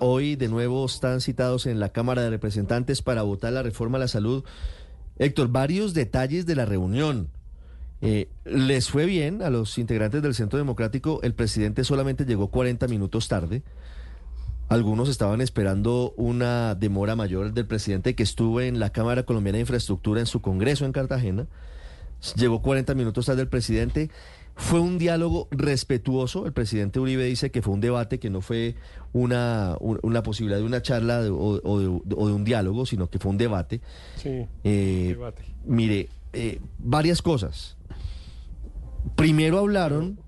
hoy de nuevo están citados en la Cámara de Representantes para votar la reforma a la salud. Héctor, varios detalles de la reunión. Eh, les fue bien a los integrantes del Centro Democrático. El presidente solamente llegó 40 minutos tarde. Algunos estaban esperando una demora mayor del presidente que estuvo en la Cámara Colombiana de Infraestructura en su congreso en Cartagena. Llegó 40 minutos tarde el presidente. Fue un diálogo respetuoso. El presidente Uribe dice que fue un debate, que no fue una, una posibilidad de una charla o, de, un diálogo, sino que fue un debate. Sí, eh, debate. Mire, eh, varias cosas. Primero hablaron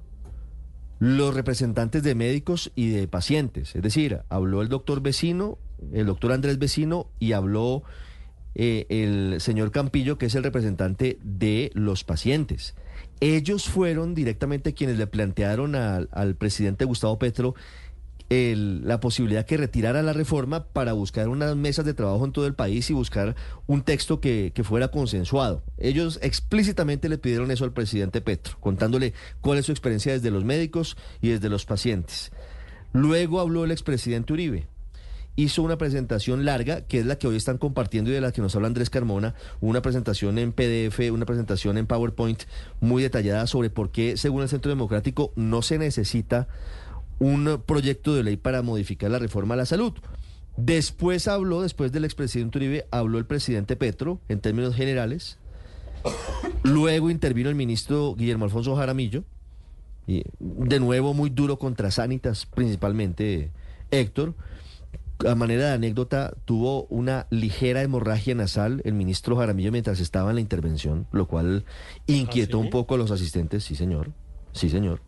los representantes de médicos y de pacientes. Es decir, habló el doctor Vecino, el doctor Andrés Vecino y habló eh, el señor Campillo, que es el representante de los pacientes. Ellos fueron directamente quienes le plantearon al, presidente Gustavo Petro la posibilidad que retirara la reforma para buscar unas mesas de trabajo en todo el país y buscar un texto que, fuera consensuado. Ellos explícitamente le pidieron eso al presidente Petro, contándole cuál es su experiencia desde los médicos y desde los pacientes. Luego habló el expresidente Uribe hizo una presentación larga, que es la que hoy están compartiendo y de la que nos habla Andrés Carmona, una presentación en PDF, una presentación en PowerPoint muy detallada sobre por qué, según el Centro Democrático, no se necesita un proyecto de ley para modificar la reforma a la salud. Después habló, después del expresidente Uribe, habló el presidente Petro en términos generales. Luego intervino el ministro Guillermo Alfonso Jaramillo. Y de nuevo muy duro contra Sanitas, principalmente Héctor. A manera de anécdota, tuvo una ligera hemorragia nasal el ministro Jaramillo mientras estaba en la intervención, lo cual inquietó ¿Ah, un poco a los asistentes, sí señor. Sí, señor.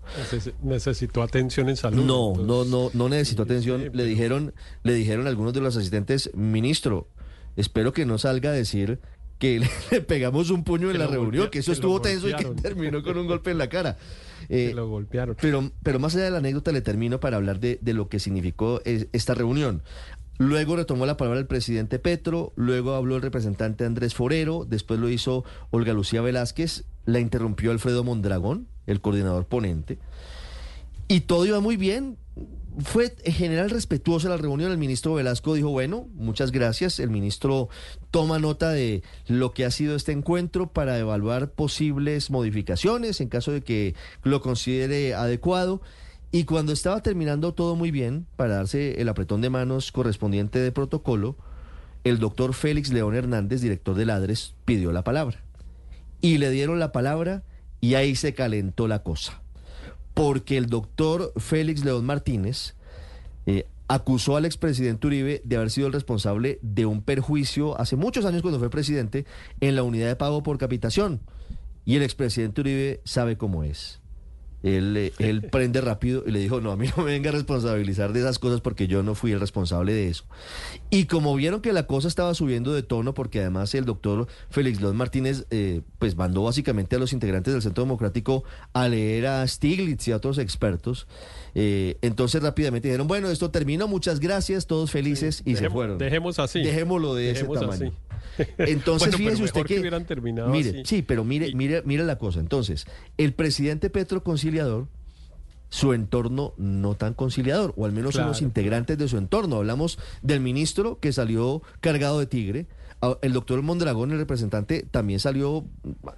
¿Necesitó atención en salud? No, no, no, no necesitó atención. Le dijeron, le dijeron algunos de los asistentes, ministro, espero que no salga a decir que le, pegamos un puño en la reunión, que eso estuvo tenso y que terminó con un golpe en la cara. Eh, lo golpearon. Pero, pero más allá de la anécdota, le termino para hablar de, de lo que significó esta reunión. Luego retomó la palabra el presidente Petro, luego habló el representante Andrés Forero, después lo hizo Olga Lucía Velázquez, la interrumpió Alfredo Mondragón, el coordinador ponente, y todo iba muy bien. Fue en general respetuosa la reunión. El ministro Velasco dijo, bueno, muchas gracias. El ministro toma nota de lo que ha sido este encuentro para evaluar posibles modificaciones en caso de que lo considere adecuado. Y cuando estaba terminando todo muy bien, para darse el apretón de manos correspondiente de protocolo, el doctor Félix León Hernández, director del ADRES, pidió la palabra. Y le dieron la palabra y ahí se calentó la cosa. Porque el doctor Félix León Martínez eh, acusó al expresidente Uribe de haber sido el responsable de un perjuicio hace muchos años cuando fue presidente en la unidad de pago por capitación. Y el expresidente Uribe sabe cómo es. Él, él prende rápido y le dijo, no, a mí no me venga a responsabilizar de esas cosas porque yo no fui el responsable de eso. Y como vieron que la cosa estaba subiendo de tono, porque además el doctor Félix López Martínez, eh, pues mandó básicamente a los integrantes del Centro Democrático a leer a Stiglitz y a otros expertos, eh, entonces rápidamente dijeron, bueno, esto terminó, muchas gracias, todos felices y se fueron. Dejemos así. Dejémoslo de ese tamaño. Entonces, fíjese usted que, terminado mire, sí, pero mire, mire, mire la cosa. Entonces, el presidente Petro conciliador, su entorno no tan conciliador, o al menos los integrantes de su entorno. Hablamos del ministro que salió cargado de tigre. El doctor Mondragón, el representante, también salió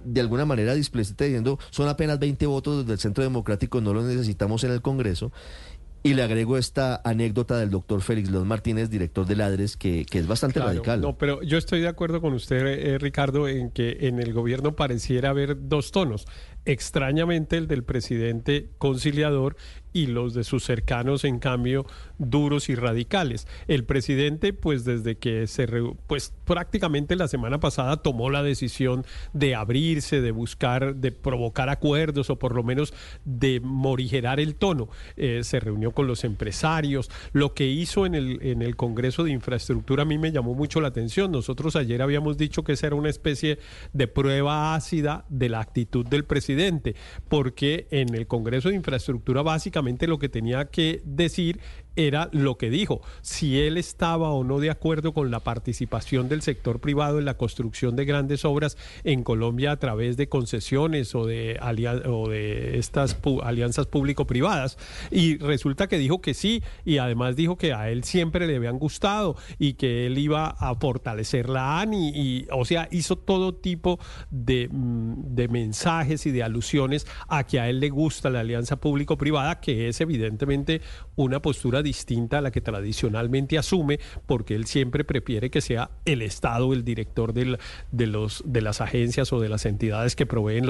de alguna manera displacente diciendo son apenas 20 votos del Centro Democrático, no los necesitamos en el Congreso. Y le agrego esta anécdota del doctor Félix León Martínez, director de Ladres, que, que es bastante radical. No, pero yo estoy de acuerdo con usted, eh, Ricardo, en que en el gobierno pareciera haber dos tonos. Extrañamente el del presidente conciliador y los de sus cercanos, en cambio, duros y radicales. El presidente, pues desde que se, pues prácticamente la semana pasada tomó la decisión de abrirse, de buscar, de provocar acuerdos o por lo menos de morigerar el tono. Eh, se reunió con los empresarios. Lo que hizo en el, en el Congreso de Infraestructura a mí me llamó mucho la atención. Nosotros ayer habíamos dicho que esa era una especie de prueba ácida de la actitud del presidente, porque en el Congreso de Infraestructura básicamente lo que tenía que decir era lo que dijo, si él estaba o no de acuerdo con la participación del sector privado en la construcción de grandes obras en Colombia a través de concesiones o de, estas alianzas público-privadas. Y resulta que dijo que sí, y además dijo que a él siempre le habían gustado y que él iba a fortalecer la ANI, y, o sea, hizo todo tipo de, mm, de mensajes y de alusiones a que a él le gusta la alianza público-privada, que es evidentemente una postura distinta a la que tradicionalmente asume, porque él siempre prefiere que sea el Estado el director de, los, de las agencias o de las entidades que proveen